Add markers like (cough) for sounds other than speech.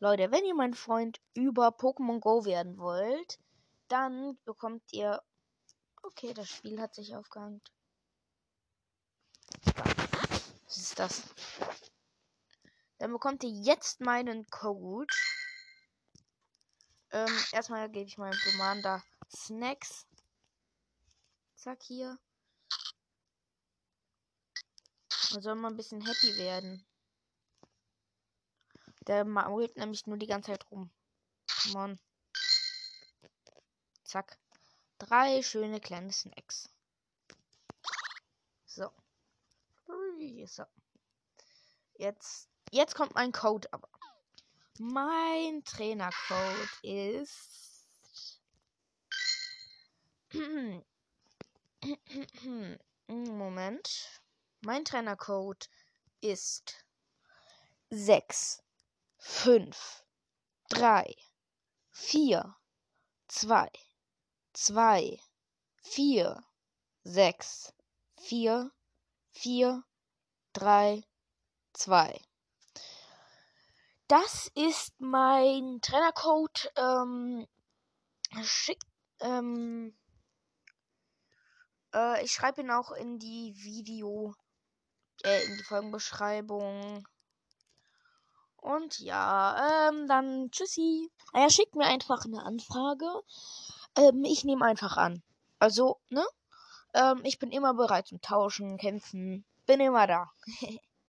Leute, wenn ihr mein Freund über Pokémon Go werden wollt, dann bekommt ihr. Okay, das Spiel hat sich aufgehängt. Was ist das? Dann bekommt ihr jetzt meinen Code. Ähm, erstmal gebe ich meinem Commander Snacks. Zack, hier. Da soll man ein bisschen happy werden. Der mault nämlich nur die ganze Zeit rum. Mann. Zack. Drei schöne kleine Snacks. So. So. Jetzt, jetzt kommt mein Code aber. Mein Trainercode ist. Moment. Mein Trainercode ist 6, 5, 3, 4, 2, 2, 4, 6, 4, 4, 3, 2. Das ist mein Trainercode. Ähm, schick, ähm, äh, ich schreibe ihn auch in die Video, äh, in die Folgenbeschreibung. Und ja, ähm, dann tschüssi. Er schickt mir einfach eine Anfrage. Ähm, ich nehme einfach an. Also, ne? Ähm, ich bin immer bereit zum Tauschen, Kämpfen. Bin immer da. (laughs)